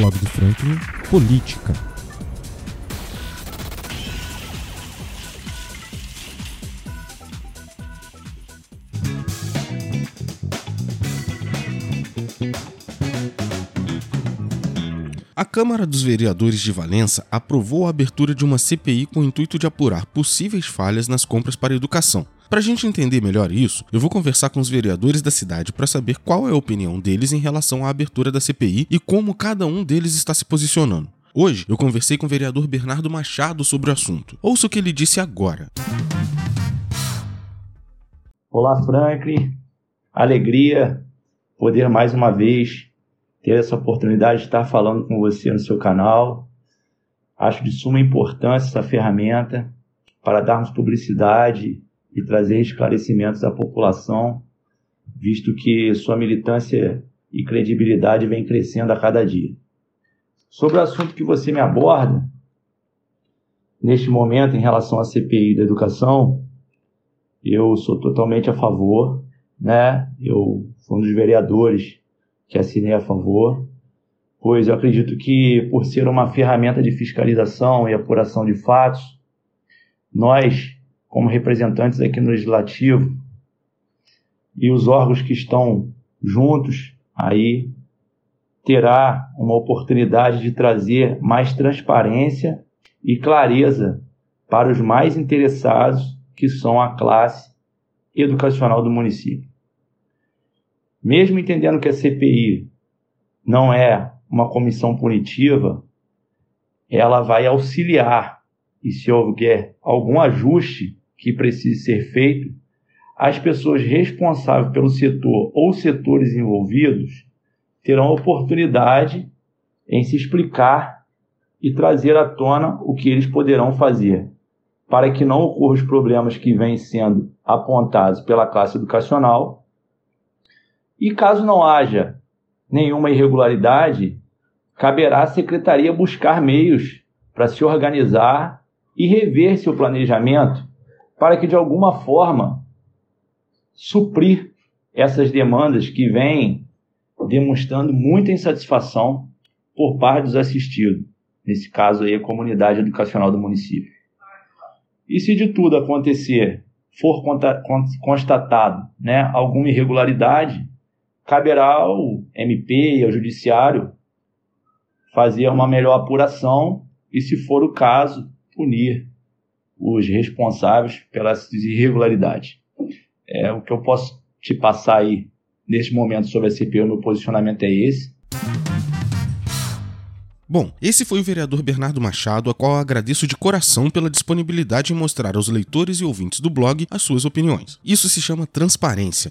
blog do Franklin, Política. A Câmara dos Vereadores de Valença aprovou a abertura de uma CPI com o intuito de apurar possíveis falhas nas compras para educação. Para a gente entender melhor isso, eu vou conversar com os vereadores da cidade para saber qual é a opinião deles em relação à abertura da CPI e como cada um deles está se posicionando. Hoje eu conversei com o vereador Bernardo Machado sobre o assunto. Ouça o que ele disse agora. Olá, Franklin. Alegria poder mais uma vez ter essa oportunidade de estar falando com você no seu canal. Acho de suma importância essa ferramenta para darmos publicidade e trazer esclarecimentos à população, visto que sua militância e credibilidade vem crescendo a cada dia. Sobre o assunto que você me aborda, neste momento, em relação à CPI da educação, eu sou totalmente a favor, né? Eu fui um dos vereadores que assinei a favor, pois eu acredito que, por ser uma ferramenta de fiscalização e apuração de fatos, nós, como representantes aqui no Legislativo, e os órgãos que estão juntos aí, terá uma oportunidade de trazer mais transparência e clareza para os mais interessados, que são a classe educacional do município. Mesmo entendendo que a CPI não é uma comissão punitiva, ela vai auxiliar e se houver algum ajuste que precise ser feito, as pessoas responsáveis pelo setor ou setores envolvidos terão oportunidade em se explicar e trazer à tona o que eles poderão fazer, para que não ocorram os problemas que vêm sendo apontados pela classe educacional. E caso não haja nenhuma irregularidade, caberá à secretaria buscar meios para se organizar e rever seu planejamento para que, de alguma forma, suprir essas demandas que vêm demonstrando muita insatisfação por parte dos assistidos, nesse caso aí a comunidade educacional do município. E se de tudo acontecer for constatado né, alguma irregularidade, caberá ao MP e ao Judiciário fazer uma melhor apuração e, se for o caso, punir os responsáveis pelas irregularidades. É, o que eu posso te passar aí neste momento sobre a CPI, o meu posicionamento é esse. Bom, esse foi o vereador Bernardo Machado, a qual agradeço de coração pela disponibilidade em mostrar aos leitores e ouvintes do blog as suas opiniões. Isso se chama transparência.